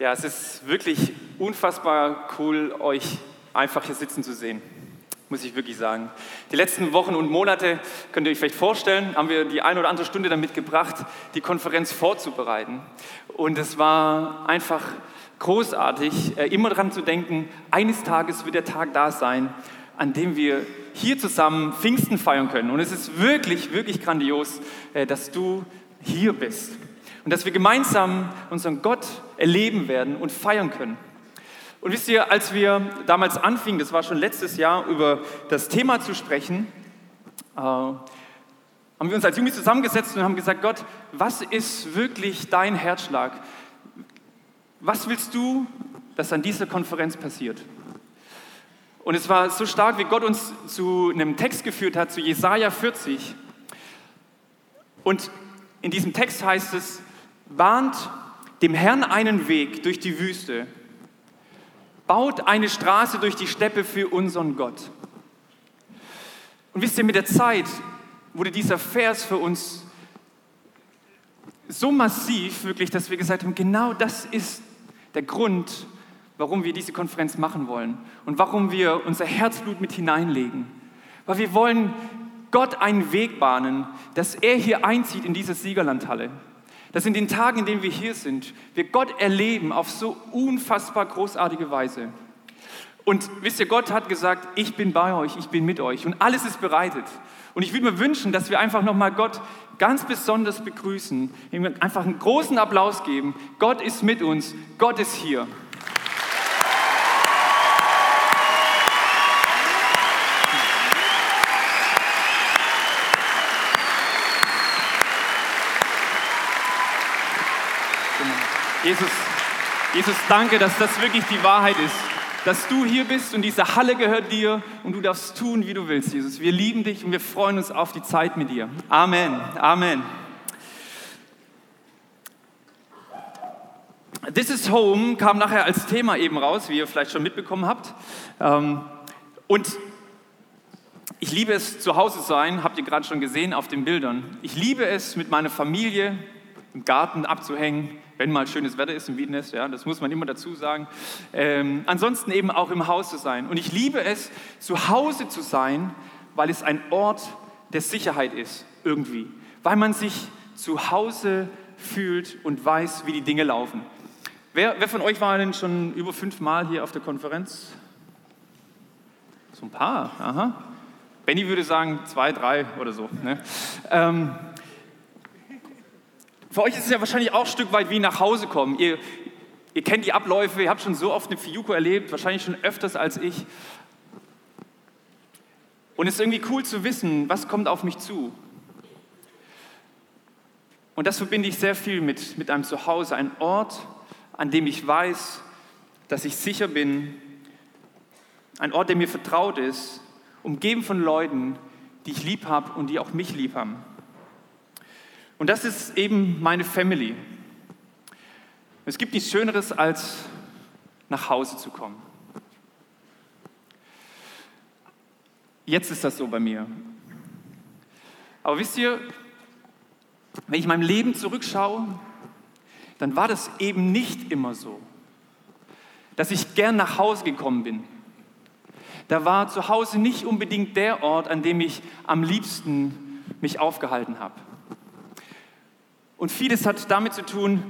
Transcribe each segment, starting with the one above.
Ja, es ist wirklich unfassbar cool, euch einfach hier sitzen zu sehen, muss ich wirklich sagen. Die letzten Wochen und Monate, könnt ihr euch vielleicht vorstellen, haben wir die eine oder andere Stunde damit gebracht, die Konferenz vorzubereiten. Und es war einfach großartig, äh, immer daran zu denken, eines Tages wird der Tag da sein, an dem wir hier zusammen Pfingsten feiern können. Und es ist wirklich, wirklich grandios, äh, dass du hier bist und dass wir gemeinsam unseren Gott erleben werden und feiern können. Und wisst ihr, als wir damals anfingen, das war schon letztes Jahr, über das Thema zu sprechen, äh, haben wir uns als Jugend zusammengesetzt und haben gesagt, Gott, was ist wirklich dein Herzschlag? Was willst du, dass an dieser Konferenz passiert? Und es war so stark, wie Gott uns zu einem Text geführt hat, zu Jesaja 40. Und in diesem Text heißt es, bahnt dem Herrn einen Weg durch die Wüste, baut eine Straße durch die Steppe für unseren Gott. Und wisst ihr, mit der Zeit wurde dieser Vers für uns so massiv, wirklich, dass wir gesagt haben, genau das ist der Grund, warum wir diese Konferenz machen wollen und warum wir unser Herzblut mit hineinlegen. Weil wir wollen Gott einen Weg bahnen, dass er hier einzieht in diese Siegerlandhalle. Dass in den Tagen, in denen wir hier sind, wir Gott erleben auf so unfassbar großartige Weise. Und wisst ihr, Gott hat gesagt, ich bin bei euch, ich bin mit euch und alles ist bereitet. Und ich würde mir wünschen, dass wir einfach nochmal Gott ganz besonders begrüßen, ihm einfach einen großen Applaus geben. Gott ist mit uns, Gott ist hier. Jesus, Jesus, danke, dass das wirklich die Wahrheit ist. Dass du hier bist und diese Halle gehört dir und du darfst tun, wie du willst, Jesus. Wir lieben dich und wir freuen uns auf die Zeit mit dir. Amen. Amen. This is Home kam nachher als Thema eben raus, wie ihr vielleicht schon mitbekommen habt. Ähm, und ich liebe es, zu Hause zu sein, habt ihr gerade schon gesehen auf den Bildern. Ich liebe es, mit meiner Familie im Garten abzuhängen, wenn mal schönes Wetter ist in Wiedenest, ja, das muss man immer dazu sagen. Ähm, ansonsten eben auch im Haus zu sein. Und ich liebe es, zu Hause zu sein, weil es ein Ort der Sicherheit ist, irgendwie. Weil man sich zu Hause fühlt und weiß, wie die Dinge laufen. Wer, wer von euch war denn schon über fünf Mal hier auf der Konferenz? So ein paar, aha. Benny würde sagen zwei, drei oder so. Ne? Ähm, für euch ist es ja wahrscheinlich auch ein Stück weit wie nach Hause kommen. Ihr, ihr kennt die Abläufe, ihr habt schon so oft eine Fiuko erlebt, wahrscheinlich schon öfters als ich. Und es ist irgendwie cool zu wissen, was kommt auf mich zu. Und das verbinde ich sehr viel mit, mit einem Zuhause, ein Ort, an dem ich weiß, dass ich sicher bin, ein Ort, der mir vertraut ist, umgeben von Leuten, die ich lieb habe und die auch mich lieb haben. Und das ist eben meine Family. Es gibt nichts Schöneres, als nach Hause zu kommen. Jetzt ist das so bei mir. Aber wisst ihr, wenn ich meinem Leben zurückschaue, dann war das eben nicht immer so, dass ich gern nach Hause gekommen bin. Da war zu Hause nicht unbedingt der Ort, an dem ich am liebsten mich aufgehalten habe. Und vieles hat damit zu tun,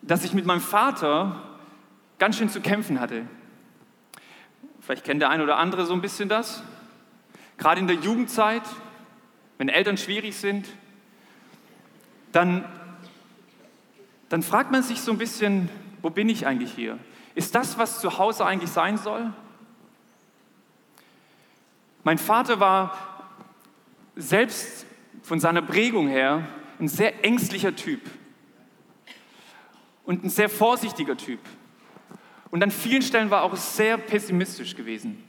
dass ich mit meinem Vater ganz schön zu kämpfen hatte. Vielleicht kennt der eine oder andere so ein bisschen das. Gerade in der Jugendzeit, wenn Eltern schwierig sind, dann, dann fragt man sich so ein bisschen, wo bin ich eigentlich hier? Ist das, was zu Hause eigentlich sein soll? Mein Vater war selbst von seiner Prägung her ein sehr ängstlicher Typ und ein sehr vorsichtiger Typ. Und an vielen Stellen war er auch sehr pessimistisch gewesen.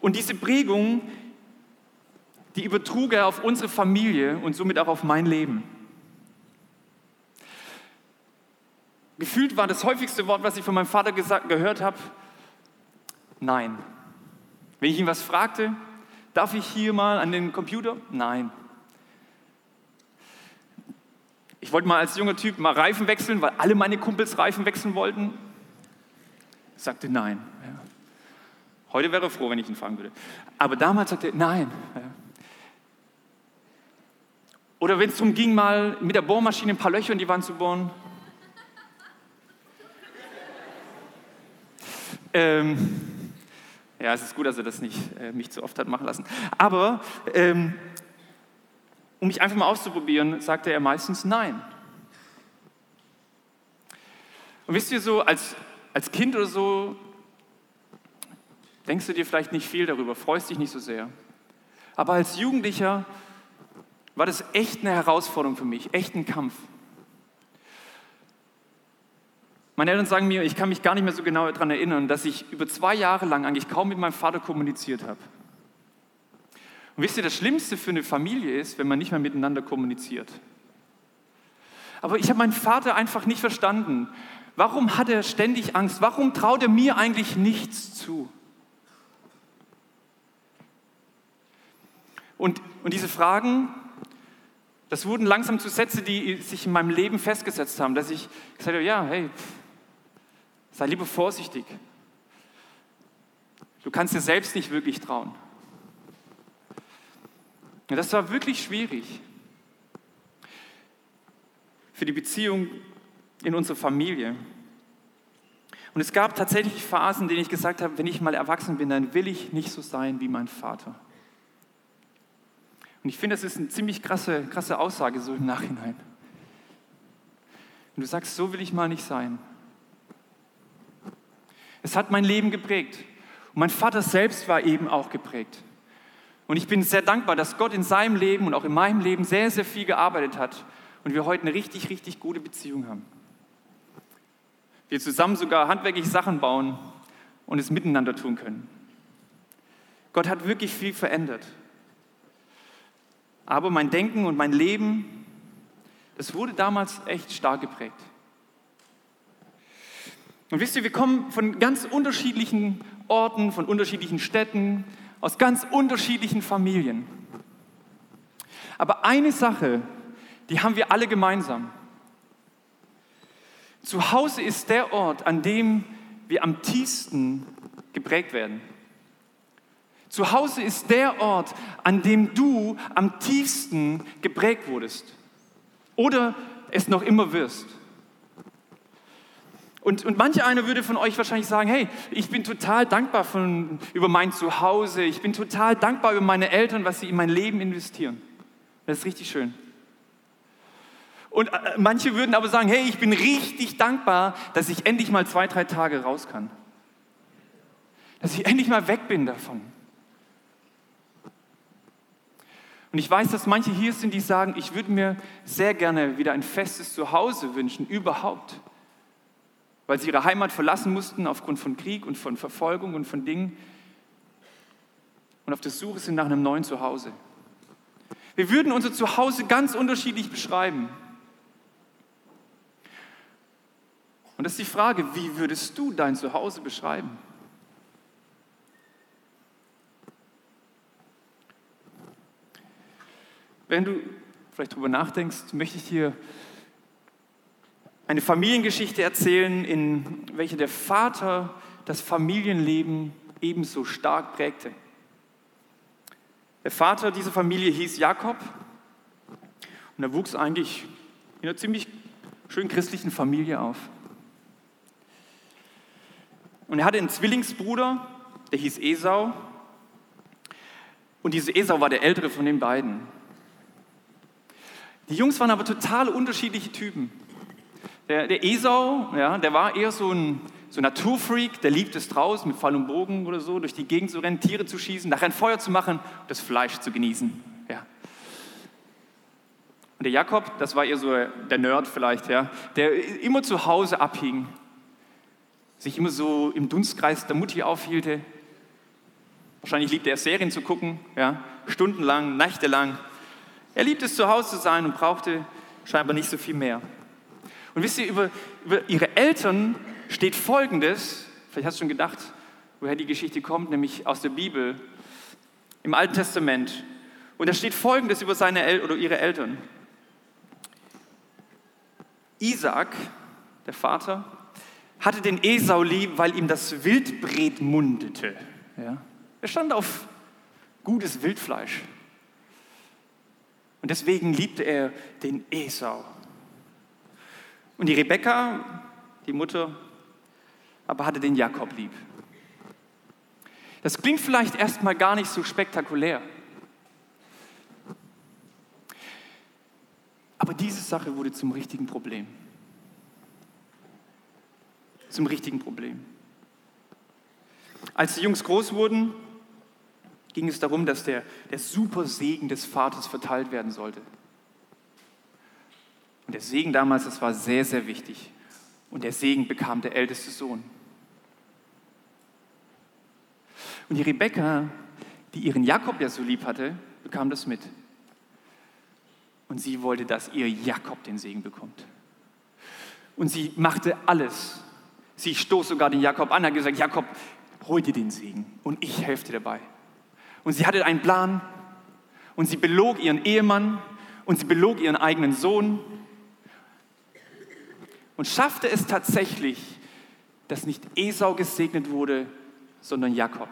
Und diese Prägung, die übertrug er auf unsere Familie und somit auch auf mein Leben. Gefühlt war das häufigste Wort, was ich von meinem Vater gesagt, gehört habe, nein. Wenn ich ihn was fragte, darf ich hier mal an den Computer? Nein. Ich wollte mal als junger Typ mal Reifen wechseln, weil alle meine Kumpels Reifen wechseln wollten. Ich sagte nein. Heute wäre er froh, wenn ich ihn fragen würde. Aber damals sagte er nein. Oder wenn es darum ging, mal mit der Bohrmaschine ein paar Löcher in die Wand zu bohren. ähm, ja, es ist gut, dass er das nicht äh, mich zu oft hat machen lassen. Aber ähm, um mich einfach mal auszuprobieren, sagte er meistens Nein. Und wisst ihr so, als, als Kind oder so, denkst du dir vielleicht nicht viel darüber, freust dich nicht so sehr. Aber als Jugendlicher war das echt eine Herausforderung für mich, echt ein Kampf. Meine Eltern sagen mir, ich kann mich gar nicht mehr so genau daran erinnern, dass ich über zwei Jahre lang eigentlich kaum mit meinem Vater kommuniziert habe. Und wisst ihr, das Schlimmste für eine Familie ist, wenn man nicht mehr miteinander kommuniziert. Aber ich habe meinen Vater einfach nicht verstanden. Warum hat er ständig Angst? Warum traut er mir eigentlich nichts zu? Und, und diese Fragen, das wurden langsam zu Sätze, die sich in meinem Leben festgesetzt haben, dass ich gesagt habe, ja, hey, sei lieber vorsichtig. Du kannst dir selbst nicht wirklich trauen. Und das war wirklich schwierig für die Beziehung in unserer Familie. Und es gab tatsächlich Phasen, in denen ich gesagt habe, wenn ich mal erwachsen bin, dann will ich nicht so sein wie mein Vater. Und ich finde, das ist eine ziemlich krasse, krasse Aussage so im Nachhinein. Und du sagst, so will ich mal nicht sein. Es hat mein Leben geprägt. Und mein Vater selbst war eben auch geprägt. Und ich bin sehr dankbar, dass Gott in seinem Leben und auch in meinem Leben sehr, sehr viel gearbeitet hat und wir heute eine richtig, richtig gute Beziehung haben. Wir zusammen sogar handwerklich Sachen bauen und es miteinander tun können. Gott hat wirklich viel verändert. Aber mein Denken und mein Leben, das wurde damals echt stark geprägt. Und wisst ihr, wir kommen von ganz unterschiedlichen Orten, von unterschiedlichen Städten, aus ganz unterschiedlichen Familien. Aber eine Sache, die haben wir alle gemeinsam. Zu Hause ist der Ort, an dem wir am tiefsten geprägt werden. Zu Hause ist der Ort, an dem du am tiefsten geprägt wurdest oder es noch immer wirst. Und, und manche einer würde von euch wahrscheinlich sagen, hey, ich bin total dankbar von, über mein Zuhause, ich bin total dankbar über meine Eltern, was sie in mein Leben investieren. Das ist richtig schön. Und äh, manche würden aber sagen, hey, ich bin richtig dankbar, dass ich endlich mal zwei, drei Tage raus kann. Dass ich endlich mal weg bin davon. Und ich weiß, dass manche hier sind, die sagen, ich würde mir sehr gerne wieder ein festes Zuhause wünschen, überhaupt. Weil sie ihre Heimat verlassen mussten aufgrund von Krieg und von Verfolgung und von Dingen und auf der Suche sind nach einem neuen Zuhause. Wir würden unser Zuhause ganz unterschiedlich beschreiben. Und das ist die Frage, wie würdest du dein Zuhause beschreiben? Wenn du vielleicht darüber nachdenkst, möchte ich dir eine Familiengeschichte erzählen, in welcher der Vater das Familienleben ebenso stark prägte. Der Vater dieser Familie hieß Jakob und er wuchs eigentlich in einer ziemlich schön christlichen Familie auf. Und er hatte einen Zwillingsbruder, der hieß Esau. Und dieser Esau war der ältere von den beiden. Die Jungs waren aber total unterschiedliche Typen. Der, der Esau, ja, der war eher so ein, so ein Naturfreak, der liebt es draußen mit Pfeil und Bogen oder so, durch die Gegend zu rennen, Tiere zu schießen, nachher ein Feuer zu machen, das Fleisch zu genießen. Ja. Und der Jakob, das war eher so der Nerd vielleicht, ja, der immer zu Hause abhing, sich immer so im Dunstkreis der Mutti aufhielte. Wahrscheinlich liebte er Serien zu gucken, ja, stundenlang, nächtelang. Er liebte es, zu Hause zu sein und brauchte scheinbar nicht so viel mehr. Und wisst ihr, über, über ihre Eltern steht Folgendes, vielleicht hast du schon gedacht, woher die Geschichte kommt, nämlich aus der Bibel, im Alten Testament. Und da steht Folgendes über seine El oder ihre Eltern. Isaac, der Vater, hatte den Esau lieb, weil ihm das Wildbret mundete. Ja? Er stand auf gutes Wildfleisch. Und deswegen liebte er den Esau. Und die Rebekka, die Mutter, aber hatte den Jakob lieb. Das klingt vielleicht erstmal gar nicht so spektakulär. Aber diese Sache wurde zum richtigen Problem. Zum richtigen Problem. Als die Jungs groß wurden, ging es darum, dass der, der super Segen des Vaters verteilt werden sollte. Und der Segen damals, das war sehr, sehr wichtig. Und der Segen bekam der älteste Sohn. Und die Rebekka, die ihren Jakob ja so lieb hatte, bekam das mit. Und sie wollte, dass ihr Jakob den Segen bekommt. Und sie machte alles. Sie stoß sogar den Jakob an, hat gesagt, Jakob, hol dir den Segen und ich helfe dir dabei. Und sie hatte einen Plan und sie belog ihren Ehemann und sie belog ihren eigenen Sohn und schaffte es tatsächlich, dass nicht Esau gesegnet wurde, sondern Jakob.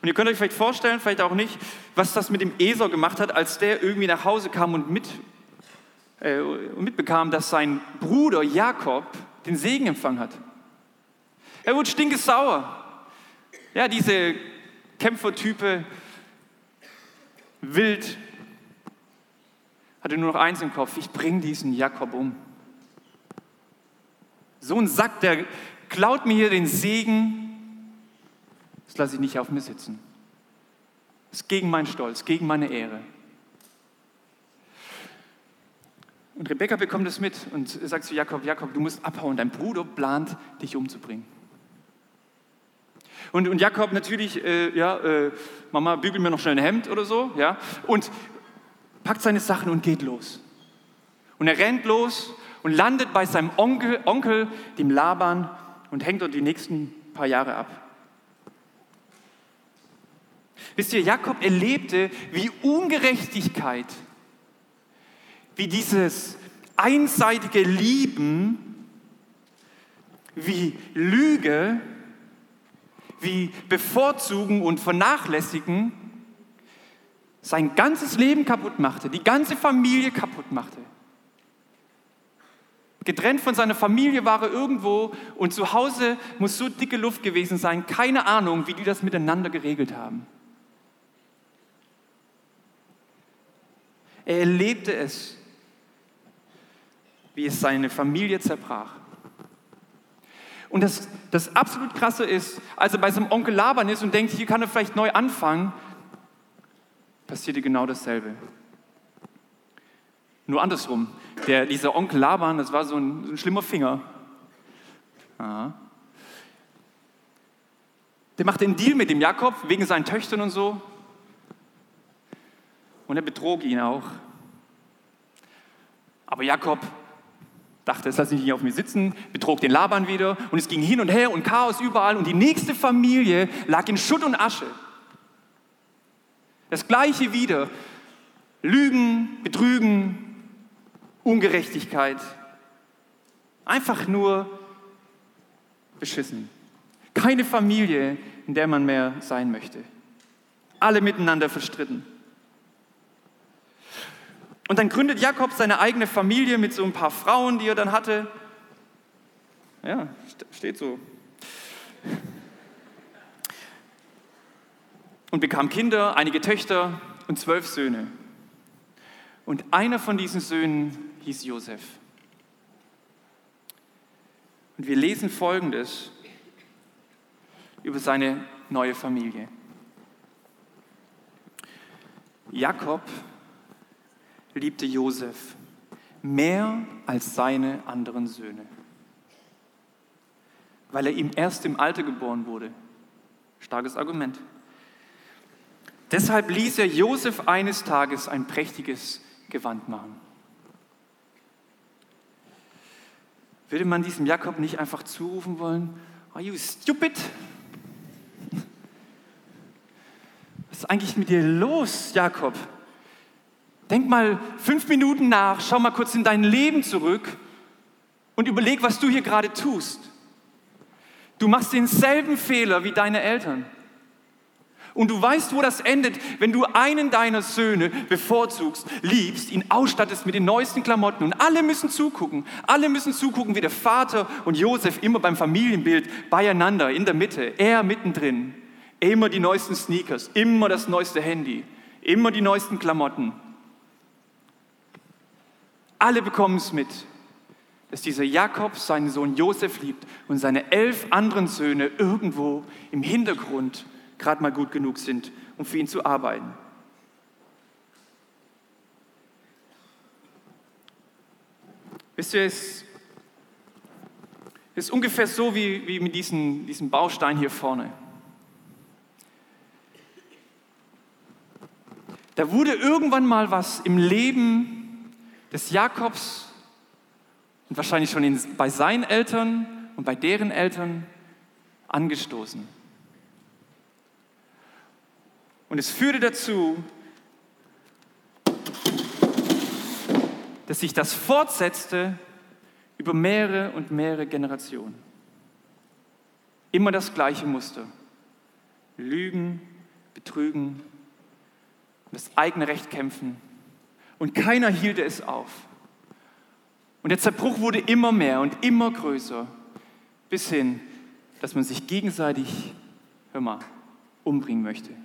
Und ihr könnt euch vielleicht vorstellen, vielleicht auch nicht, was das mit dem Esau gemacht hat, als der irgendwie nach Hause kam und mit, äh, mitbekam, dass sein Bruder Jakob den Segen empfangen hat. Er wurde stinkesauer. Ja, diese Kämpfertype, wild, hatte nur noch eins im Kopf, ich bringe diesen Jakob um. So ein Sack, der klaut mir hier den Segen, das lasse ich nicht auf mir sitzen. Das ist gegen meinen Stolz, gegen meine Ehre. Und Rebecca bekommt es mit und sagt zu Jakob, Jakob, du musst abhauen, dein Bruder plant, dich umzubringen. Und, und Jakob natürlich, äh, ja, äh, Mama, bügel mir noch schnell ein Hemd oder so, ja, und packt seine Sachen und geht los. Und er rennt los und landet bei seinem Onkel, Onkel dem Laban, und hängt dort die nächsten paar Jahre ab. Wisst ihr, Jakob erlebte, wie Ungerechtigkeit, wie dieses einseitige Lieben, wie Lüge, wie Bevorzugen und Vernachlässigen sein ganzes Leben kaputt machte, die ganze Familie kaputt machte. Getrennt von seiner Familie war er irgendwo und zu Hause muss so dicke Luft gewesen sein, keine Ahnung, wie die das miteinander geregelt haben. Er erlebte es, wie es seine Familie zerbrach. Und das, das absolut Krasse ist, als er bei seinem Onkel Laban ist und denkt, hier kann er vielleicht neu anfangen, passierte genau dasselbe. Nur andersrum. Der, dieser Onkel Laban, das war so ein, so ein schlimmer Finger. Aha. Der machte einen Deal mit dem Jakob wegen seinen Töchtern und so. Und er betrog ihn auch. Aber Jakob dachte, es lasse ich nicht auf mir sitzen, betrog den Laban wieder und es ging hin und her und Chaos überall und die nächste Familie lag in Schutt und Asche. Das gleiche wieder. Lügen, Betrügen, Ungerechtigkeit. Einfach nur beschissen. Keine Familie, in der man mehr sein möchte. Alle miteinander verstritten. Und dann gründet Jakob seine eigene Familie mit so ein paar Frauen, die er dann hatte. Ja, steht so. Und bekam Kinder, einige Töchter und zwölf Söhne. Und einer von diesen Söhnen hieß Josef. Und wir lesen Folgendes über seine neue Familie. Jakob liebte Josef mehr als seine anderen Söhne, weil er ihm erst im Alter geboren wurde. Starkes Argument. Deshalb ließ er Josef eines Tages ein prächtiges Gewand machen. Würde man diesem Jakob nicht einfach zurufen wollen, are you stupid? Was ist eigentlich mit dir los, Jakob? Denk mal fünf Minuten nach, schau mal kurz in dein Leben zurück und überleg, was du hier gerade tust. Du machst denselben Fehler wie deine Eltern. Und du weißt, wo das endet, wenn du einen deiner Söhne bevorzugst, liebst, ihn ausstattest mit den neuesten Klamotten und alle müssen zugucken. Alle müssen zugucken, wie der Vater und Josef immer beim Familienbild beieinander, in der Mitte, er mittendrin. Immer die neuesten Sneakers, immer das neueste Handy, immer die neuesten Klamotten. Alle bekommen es mit, dass dieser Jakob seinen Sohn Josef liebt und seine elf anderen Söhne irgendwo im Hintergrund gerade mal gut genug sind, um für ihn zu arbeiten. Wisst ihr, es ist ungefähr so wie, wie mit diesem, diesem Baustein hier vorne. Da wurde irgendwann mal was im Leben des Jakobs und wahrscheinlich schon in, bei seinen Eltern und bei deren Eltern angestoßen. Und es führte dazu, dass sich das fortsetzte über mehrere und mehrere Generationen. Immer das gleiche Muster. Lügen, betrügen, das eigene Recht kämpfen. Und keiner hielt es auf. Und der Zerbruch wurde immer mehr und immer größer, bis hin, dass man sich gegenseitig, hör mal, umbringen möchte.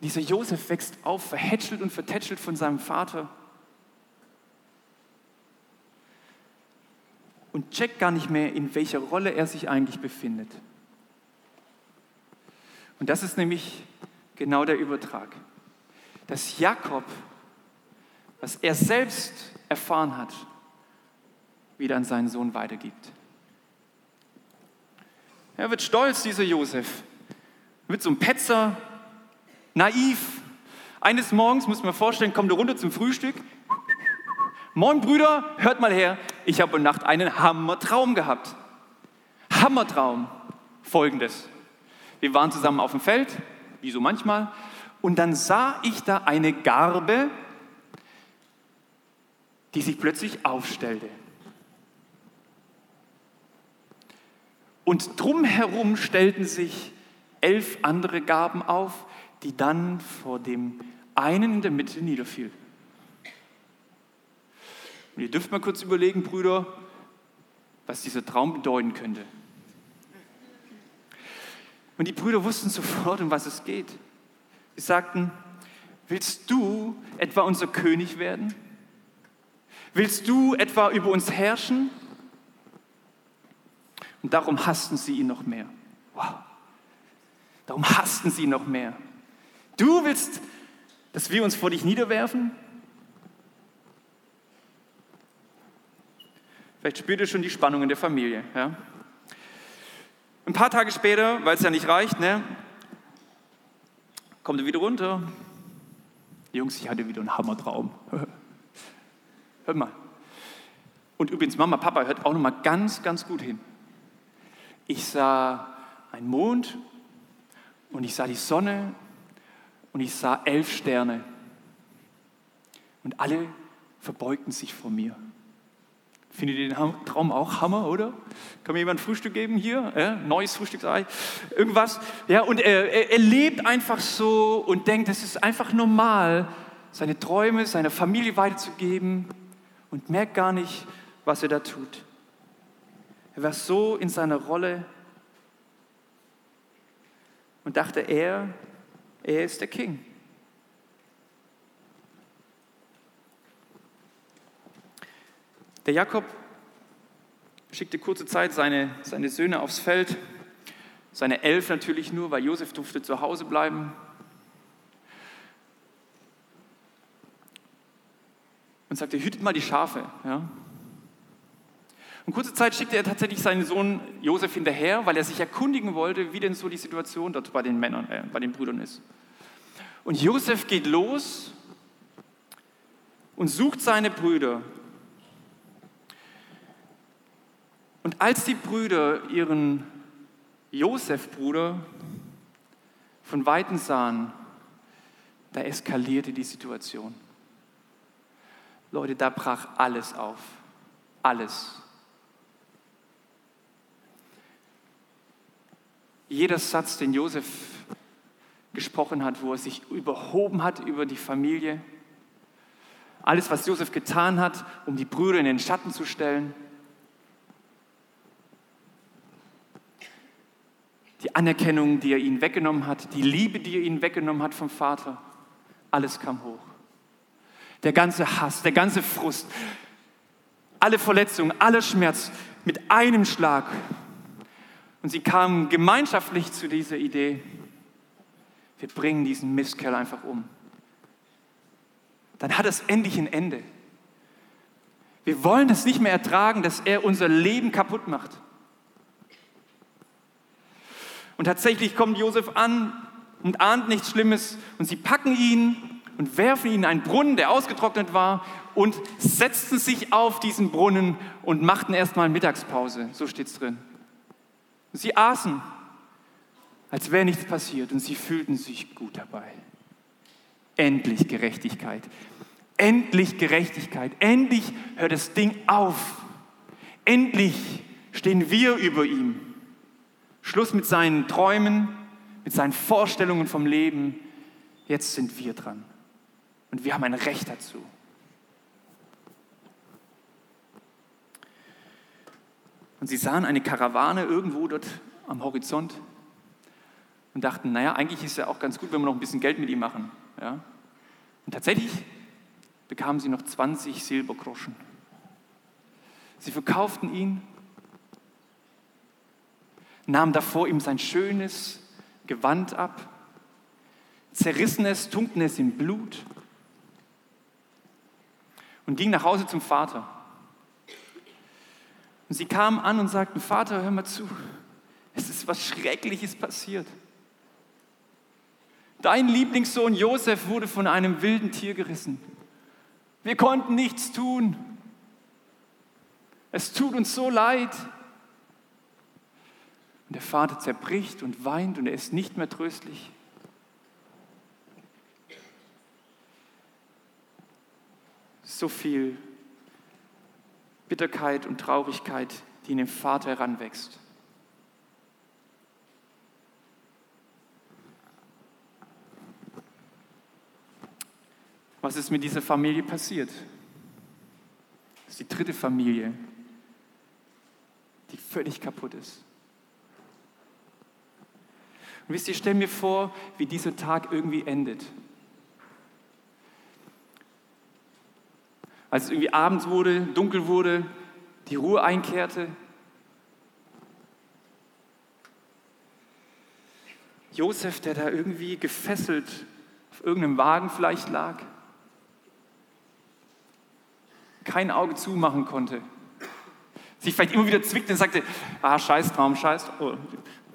Dieser Josef wächst auf, verhätschelt und vertätschelt von seinem Vater. Und checkt gar nicht mehr, in welcher Rolle er sich eigentlich befindet. Und das ist nämlich genau der Übertrag. Dass Jakob, was er selbst erfahren hat, wieder an seinen Sohn weitergibt. Er wird stolz, dieser Josef. Wird so ein Petzer, naiv. Eines Morgens, muss man vorstellen, kommt er runter zum Frühstück. Moin Brüder, hört mal her, ich habe in Nacht einen Hammertraum gehabt. Hammertraum. Folgendes. Wir waren zusammen auf dem Feld, wie so manchmal, und dann sah ich da eine Garbe, die sich plötzlich aufstellte. Und drumherum stellten sich elf andere Gaben auf, die dann vor dem einen in der Mitte niederfiel. Und ihr dürft mal kurz überlegen, Brüder, was dieser Traum bedeuten könnte. Und die Brüder wussten sofort, um was es geht. Sie sagten, willst du etwa unser König werden? Willst du etwa über uns herrschen? Und darum hassten sie ihn noch mehr. Wow. Darum hassten sie ihn noch mehr. Du willst, dass wir uns vor dich niederwerfen? Vielleicht spürt ihr schon die Spannung in der Familie. Ja? Ein paar Tage später, weil es ja nicht reicht, ne, kommt er wieder runter. Jungs, ich hatte wieder einen Hammertraum. Hört mal. Und übrigens, Mama, Papa, hört auch noch mal ganz, ganz gut hin. Ich sah einen Mond und ich sah die Sonne und ich sah elf Sterne. Und alle verbeugten sich vor mir. Findet ihr den Traum auch Hammer, oder? Kann mir jemand ein Frühstück geben hier? Ja, neues Frühstücksei? Irgendwas? Ja, und er, er, er lebt einfach so und denkt, es ist einfach normal, seine Träume seiner Familie weiterzugeben und merkt gar nicht, was er da tut. Er war so in seiner Rolle und dachte, er er ist der King. Der Jakob schickte kurze Zeit seine, seine Söhne aufs Feld, seine elf natürlich nur, weil Josef durfte zu Hause bleiben. Und sagte, hütet mal die Schafe. Ja? Und kurze Zeit schickte er tatsächlich seinen Sohn Josef hinterher, weil er sich erkundigen wollte, wie denn so die Situation dort bei den Männern, äh, bei den Brüdern ist. Und Josef geht los und sucht seine Brüder. Und als die Brüder ihren Josef-Bruder von Weitem sahen, da eskalierte die Situation. Leute, da brach alles auf. Alles. Jeder Satz, den Josef gesprochen hat, wo er sich überhoben hat über die Familie, alles, was Josef getan hat, um die Brüder in den Schatten zu stellen, die Anerkennung, die er ihnen weggenommen hat, die Liebe, die er ihnen weggenommen hat vom Vater, alles kam hoch. Der ganze Hass, der ganze Frust, alle Verletzungen, aller Schmerz mit einem Schlag. Und sie kamen gemeinschaftlich zu dieser Idee, wir bringen diesen Mistkerl einfach um. Dann hat es endlich ein Ende. Wir wollen es nicht mehr ertragen, dass er unser Leben kaputt macht. Und tatsächlich kommt Josef an und ahnt nichts Schlimmes und sie packen ihn und werfen ihn in einen Brunnen, der ausgetrocknet war und setzten sich auf diesen Brunnen und machten erstmal Mittagspause. So steht es drin. Sie aßen, als wäre nichts passiert und sie fühlten sich gut dabei. Endlich Gerechtigkeit. Endlich Gerechtigkeit. Endlich hört das Ding auf. Endlich stehen wir über ihm. Schluss mit seinen Träumen, mit seinen Vorstellungen vom Leben. Jetzt sind wir dran. Und wir haben ein Recht dazu. Und sie sahen eine Karawane irgendwo dort am Horizont und dachten, naja, eigentlich ist es ja auch ganz gut, wenn wir noch ein bisschen Geld mit ihm machen. Ja? Und tatsächlich bekamen sie noch 20 Silbergroschen. Sie verkauften ihn nahm davor ihm sein schönes Gewand ab, zerrissen es, tunkten es in Blut und ging nach Hause zum Vater. Und sie kamen an und sagten, Vater, hör mal zu, es ist was Schreckliches passiert. Dein Lieblingssohn Josef wurde von einem wilden Tier gerissen. Wir konnten nichts tun. Es tut uns so leid. Und der Vater zerbricht und weint und er ist nicht mehr tröstlich. So viel Bitterkeit und Traurigkeit, die in den Vater heranwächst. Was ist mit dieser Familie passiert? Das ist die dritte Familie, die völlig kaputt ist. Und wisst ihr, stell mir vor, wie dieser Tag irgendwie endet. Als es irgendwie abends wurde, dunkel wurde, die Ruhe einkehrte. Josef, der da irgendwie gefesselt auf irgendeinem Wagen vielleicht lag, kein Auge zumachen konnte, sich vielleicht immer wieder zwickte und sagte, ah, scheiß Traum, scheiß, oh,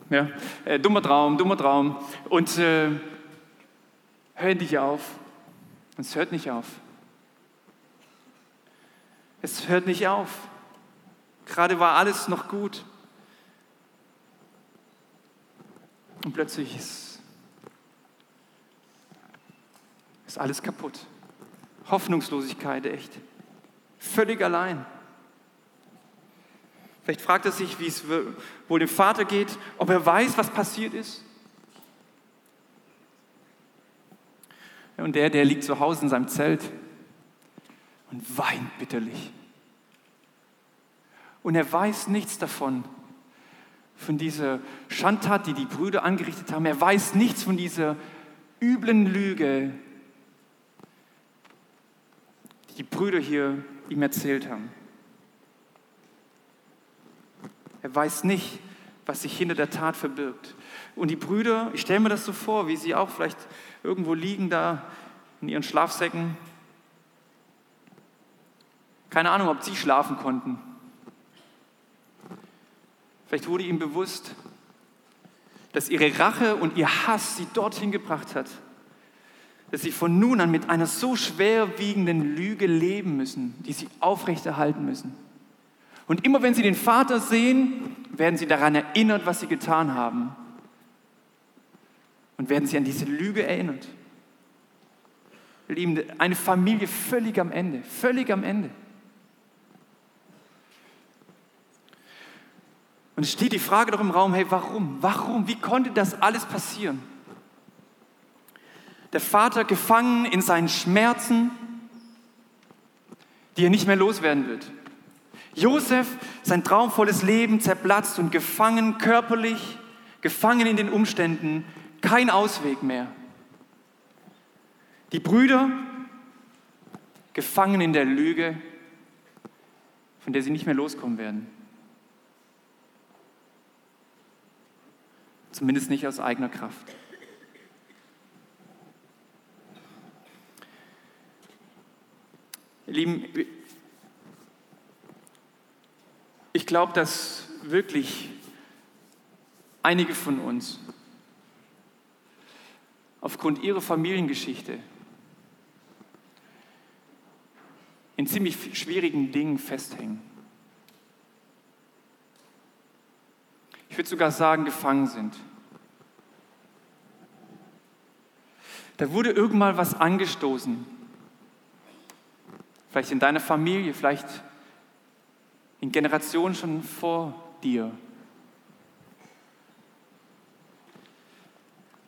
ja? Äh, dummer Traum, dummer Traum. Und äh, hör nicht auf. Es hört nicht auf. Es hört nicht auf. Gerade war alles noch gut. Und plötzlich ist, ist alles kaputt. Hoffnungslosigkeit, echt. Völlig allein. Vielleicht fragt er sich, wie es wohl dem Vater geht, ob er weiß, was passiert ist. Und der, der liegt zu Hause in seinem Zelt und weint bitterlich. Und er weiß nichts davon, von dieser Schandtat, die die Brüder angerichtet haben. Er weiß nichts von dieser üblen Lüge, die die Brüder hier ihm erzählt haben. Er weiß nicht, was sich hinter der Tat verbirgt. Und die Brüder, ich stelle mir das so vor, wie sie auch vielleicht irgendwo liegen da in ihren Schlafsäcken. Keine Ahnung, ob sie schlafen konnten. Vielleicht wurde ihm bewusst, dass ihre Rache und ihr Hass sie dorthin gebracht hat, dass sie von nun an mit einer so schwerwiegenden Lüge leben müssen, die sie aufrechterhalten müssen. Und immer wenn sie den Vater sehen, werden sie daran erinnert, was sie getan haben. und werden sich an diese Lüge erinnert. Lieben, eine Familie völlig am Ende, völlig am Ende. Und es steht die Frage doch im Raum, hey, warum? Warum? Wie konnte das alles passieren? Der Vater gefangen in seinen Schmerzen, die er nicht mehr loswerden wird. Josef, sein traumvolles Leben zerplatzt und gefangen körperlich, gefangen in den Umständen, kein Ausweg mehr. Die Brüder, gefangen in der Lüge, von der sie nicht mehr loskommen werden. Zumindest nicht aus eigener Kraft. Lieben, ich glaube, dass wirklich einige von uns aufgrund ihrer Familiengeschichte in ziemlich schwierigen Dingen festhängen. Ich würde sogar sagen, gefangen sind. Da wurde irgendwann was angestoßen. Vielleicht in deiner Familie, vielleicht in Generationen schon vor dir.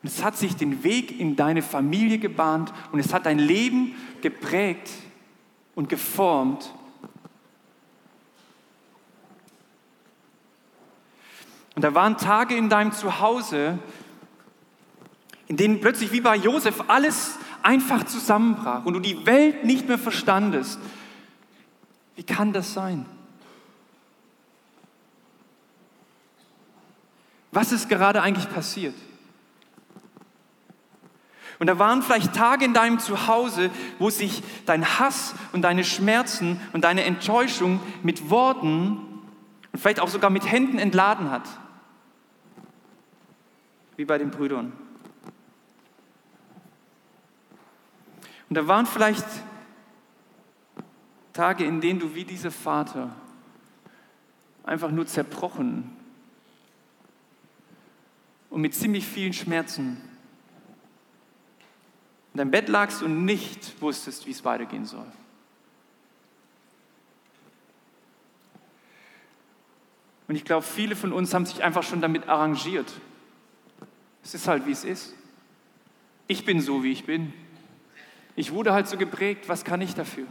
Und es hat sich den Weg in deine Familie gebahnt und es hat dein Leben geprägt und geformt Und da waren Tage in deinem Zuhause, in denen plötzlich wie bei Josef alles einfach zusammenbrach und du die Welt nicht mehr verstandest. Wie kann das sein? Was ist gerade eigentlich passiert? Und da waren vielleicht Tage in deinem Zuhause, wo sich dein Hass und deine Schmerzen und deine Enttäuschung mit Worten und vielleicht auch sogar mit Händen entladen hat wie bei den Brüdern. Und da waren vielleicht Tage, in denen du wie dieser Vater einfach nur zerbrochen und mit ziemlich vielen Schmerzen in deinem Bett lagst und nicht wusstest, wie es weitergehen soll. Und ich glaube, viele von uns haben sich einfach schon damit arrangiert, es ist halt, wie es ist. Ich bin so, wie ich bin. Ich wurde halt so geprägt, was kann ich dafür?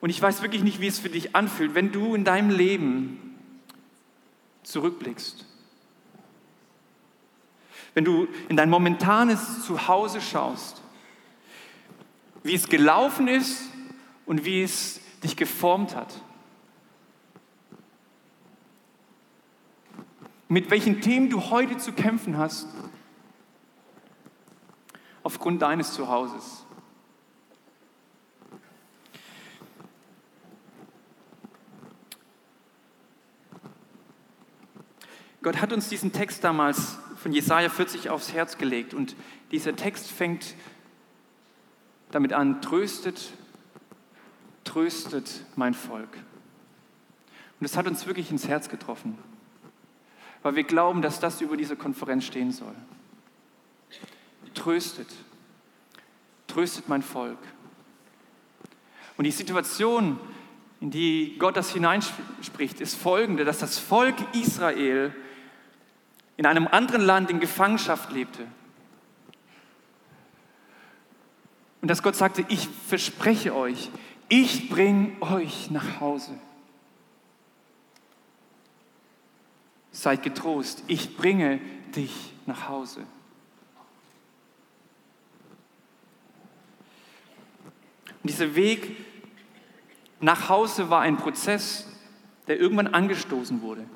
Und ich weiß wirklich nicht, wie es für dich anfühlt, wenn du in deinem Leben zurückblickst. Wenn du in dein momentanes Zuhause schaust, wie es gelaufen ist und wie es dich geformt hat. mit welchen Themen du heute zu kämpfen hast, aufgrund deines Zuhauses. Gott hat uns diesen Text damals von Jesaja 40 aufs Herz gelegt und dieser Text fängt damit an: Tröstet, tröstet mein Volk. Und es hat uns wirklich ins Herz getroffen weil wir glauben, dass das über diese Konferenz stehen soll. Tröstet, tröstet mein Volk. Und die Situation, in die Gott das hineinspricht, ist folgende, dass das Volk Israel in einem anderen Land in Gefangenschaft lebte. Und dass Gott sagte, ich verspreche euch, ich bringe euch nach Hause. Seid getrost, ich bringe dich nach Hause. Und dieser Weg nach Hause war ein Prozess, der irgendwann angestoßen wurde,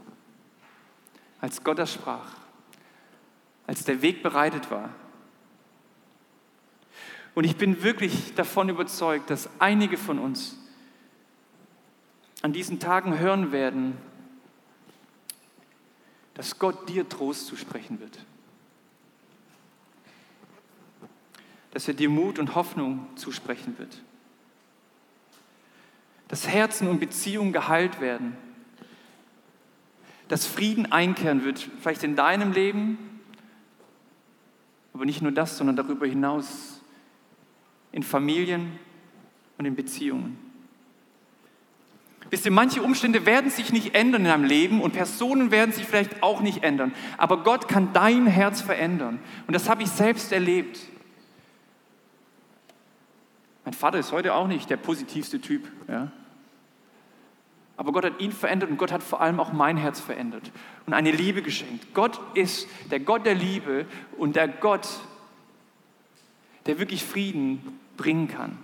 als Gott das sprach, als der Weg bereitet war. Und ich bin wirklich davon überzeugt, dass einige von uns an diesen Tagen hören werden, dass Gott dir Trost zusprechen wird. Dass er dir Mut und Hoffnung zusprechen wird. Dass Herzen und Beziehungen geheilt werden. dass Frieden einkehren wird, vielleicht in deinem Leben, aber nicht nur das, sondern darüber hinaus in Familien und in Beziehungen. Wisst ihr, manche Umstände werden sich nicht ändern in deinem Leben und Personen werden sich vielleicht auch nicht ändern. Aber Gott kann dein Herz verändern. Und das habe ich selbst erlebt. Mein Vater ist heute auch nicht der positivste Typ. Ja? Aber Gott hat ihn verändert und Gott hat vor allem auch mein Herz verändert und eine Liebe geschenkt. Gott ist der Gott der Liebe und der Gott, der wirklich Frieden bringen kann.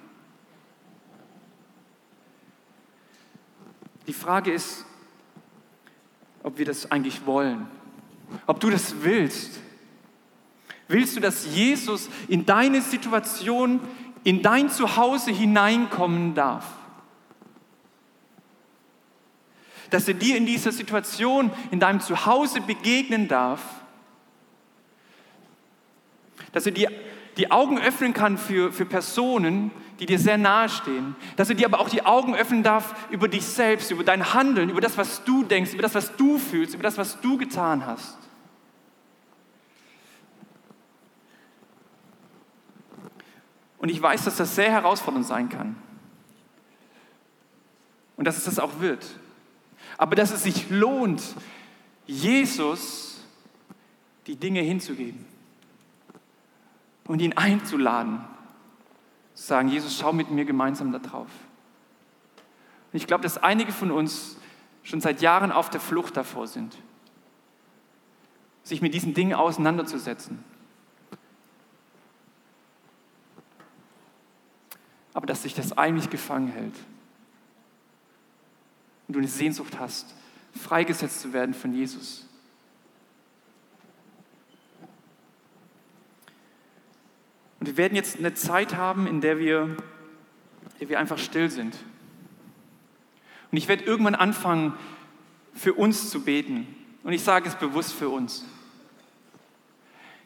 Die Frage ist, ob wir das eigentlich wollen, ob du das willst. Willst du, dass Jesus in deine Situation, in dein Zuhause hineinkommen darf? Dass er dir in dieser Situation, in deinem Zuhause begegnen darf? Dass er dir die Augen öffnen kann für, für Personen, die dir sehr nahe stehen. Dass er dir aber auch die Augen öffnen darf über dich selbst, über dein Handeln, über das, was du denkst, über das, was du fühlst, über das, was du getan hast. Und ich weiß, dass das sehr herausfordernd sein kann. Und dass es das auch wird. Aber dass es sich lohnt, Jesus die Dinge hinzugeben und ihn einzuladen zu sagen, Jesus, schau mit mir gemeinsam da drauf. Und ich glaube, dass einige von uns schon seit Jahren auf der Flucht davor sind, sich mit diesen Dingen auseinanderzusetzen. Aber dass sich das eigentlich gefangen hält und du eine Sehnsucht hast, freigesetzt zu werden von Jesus. Und wir werden jetzt eine Zeit haben, in der wir, in der wir einfach still sind. Und ich werde irgendwann anfangen, für uns zu beten. Und ich sage es bewusst für uns.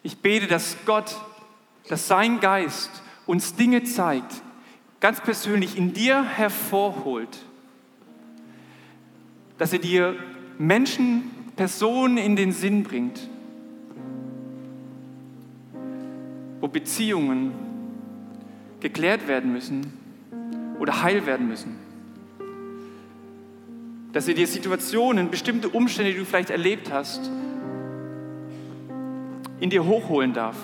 Ich bete, dass Gott, dass sein Geist uns Dinge zeigt, ganz persönlich in dir hervorholt. Dass er dir Menschen, Personen in den Sinn bringt, wo Beziehungen geklärt werden müssen oder heil werden müssen. Dass er dir Situationen, bestimmte Umstände, die du vielleicht erlebt hast, in dir hochholen darf.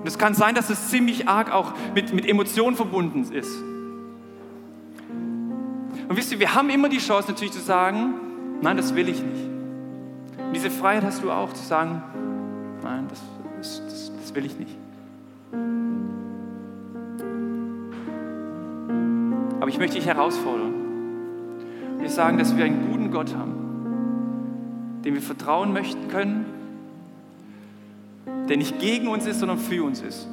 Und es kann sein, dass es ziemlich arg auch mit, mit Emotionen verbunden ist. Und wisst ihr, wir haben immer die Chance natürlich zu sagen, nein, das will ich nicht. Und diese Freiheit hast du auch zu sagen, nein, das, das, das, das will ich nicht. Aber ich möchte dich herausfordern dir sagen, dass wir einen guten Gott haben, dem wir vertrauen möchten können, der nicht gegen uns ist, sondern für uns ist.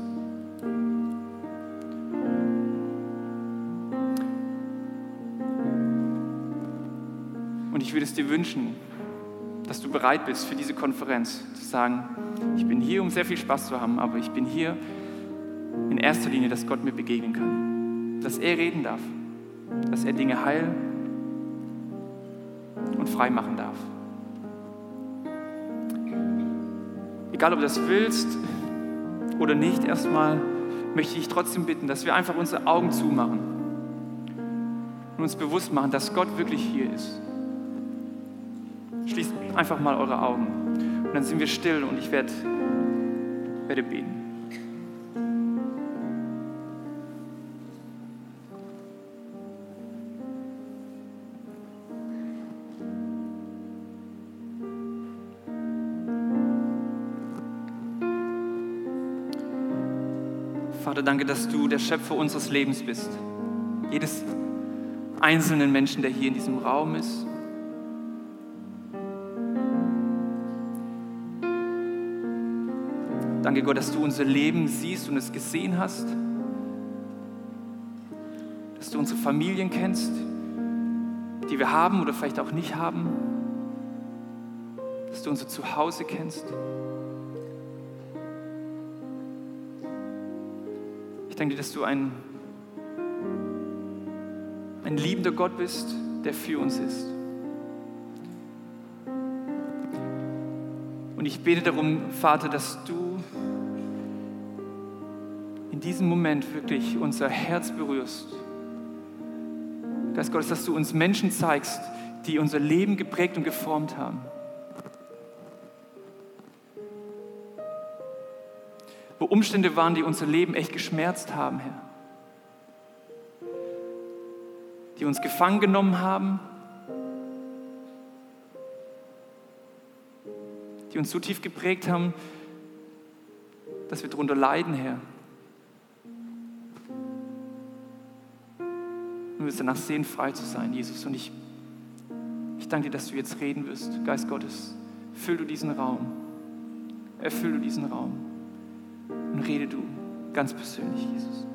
Ich würde es dir wünschen, dass du bereit bist für diese Konferenz, zu sagen, ich bin hier, um sehr viel Spaß zu haben, aber ich bin hier in erster Linie, dass Gott mir begegnen kann, dass er reden darf, dass er Dinge heilen und frei machen darf. Egal, ob du das willst oder nicht, erstmal möchte ich trotzdem bitten, dass wir einfach unsere Augen zumachen und uns bewusst machen, dass Gott wirklich hier ist. Einfach mal eure Augen und dann sind wir still und ich werde, werde beten. Vater, danke, dass du der Schöpfer unseres Lebens bist. Jedes einzelnen Menschen, der hier in diesem Raum ist. Danke Gott, dass du unser Leben siehst und es gesehen hast. Dass du unsere Familien kennst, die wir haben oder vielleicht auch nicht haben. Dass du unser Zuhause kennst. Ich danke dir, dass du ein, ein liebender Gott bist, der für uns ist. Und ich bete darum, Vater, dass du diesem Moment wirklich unser Herz berührst. Geist Gottes, dass du uns Menschen zeigst, die unser Leben geprägt und geformt haben. Wo Umstände waren, die unser Leben echt geschmerzt haben, Herr. Die uns gefangen genommen haben, die uns so tief geprägt haben, dass wir darunter leiden, Herr. Und wir uns danach sehen, frei zu sein, Jesus. Und ich, ich danke dir, dass du jetzt reden wirst, Geist Gottes. Füll du diesen Raum. Erfüll du diesen Raum. Und rede du ganz persönlich, Jesus.